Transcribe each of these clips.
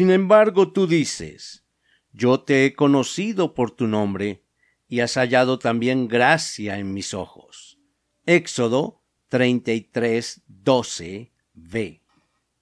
Sin embargo, tú dices, yo te he conocido por tu nombre, y has hallado también gracia en mis ojos. Éxodo 33, 12, b.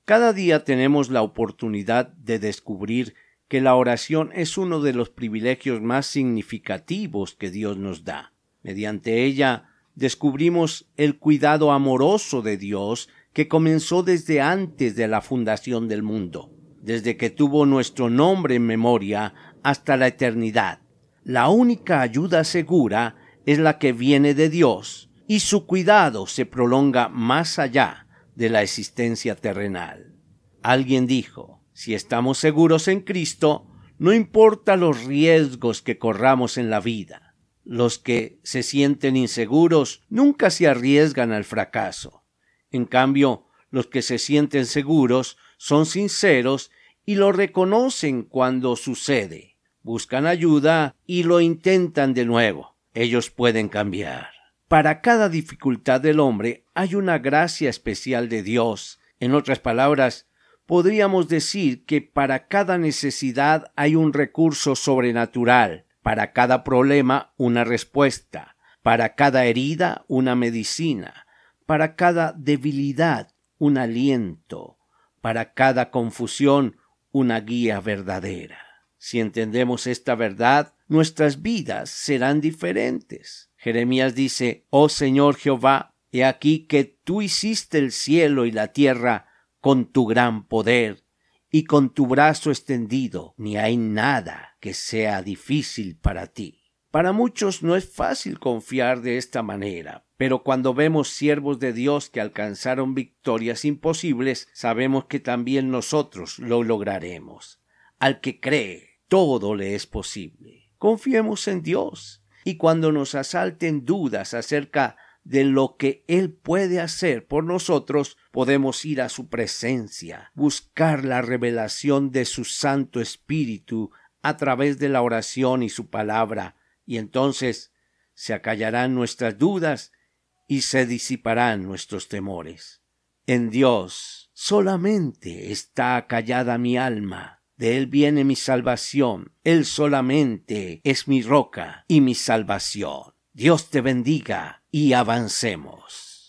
Cada día tenemos la oportunidad de descubrir que la oración es uno de los privilegios más significativos que Dios nos da. Mediante ella descubrimos el cuidado amoroso de Dios que comenzó desde antes de la fundación del mundo desde que tuvo nuestro nombre en memoria hasta la eternidad. La única ayuda segura es la que viene de Dios, y su cuidado se prolonga más allá de la existencia terrenal. Alguien dijo, si estamos seguros en Cristo, no importa los riesgos que corramos en la vida. Los que se sienten inseguros nunca se arriesgan al fracaso. En cambio, los que se sienten seguros son sinceros y lo reconocen cuando sucede. Buscan ayuda y lo intentan de nuevo. Ellos pueden cambiar. Para cada dificultad del hombre hay una gracia especial de Dios. En otras palabras, podríamos decir que para cada necesidad hay un recurso sobrenatural, para cada problema una respuesta, para cada herida una medicina, para cada debilidad un aliento, para cada confusión una guía verdadera. Si entendemos esta verdad, nuestras vidas serán diferentes. Jeremías dice, Oh Señor Jehová, he aquí que tú hiciste el cielo y la tierra con tu gran poder y con tu brazo extendido, ni hay nada que sea difícil para ti. Para muchos no es fácil confiar de esta manera, pero cuando vemos siervos de Dios que alcanzaron victorias imposibles, sabemos que también nosotros lo lograremos. Al que cree, todo le es posible. Confiemos en Dios, y cuando nos asalten dudas acerca de lo que Él puede hacer por nosotros, podemos ir a su presencia, buscar la revelación de su Santo Espíritu a través de la oración y su palabra, y entonces se acallarán nuestras dudas y se disiparán nuestros temores. En Dios solamente está callada mi alma, de Él viene mi salvación, Él solamente es mi roca y mi salvación. Dios te bendiga y avancemos.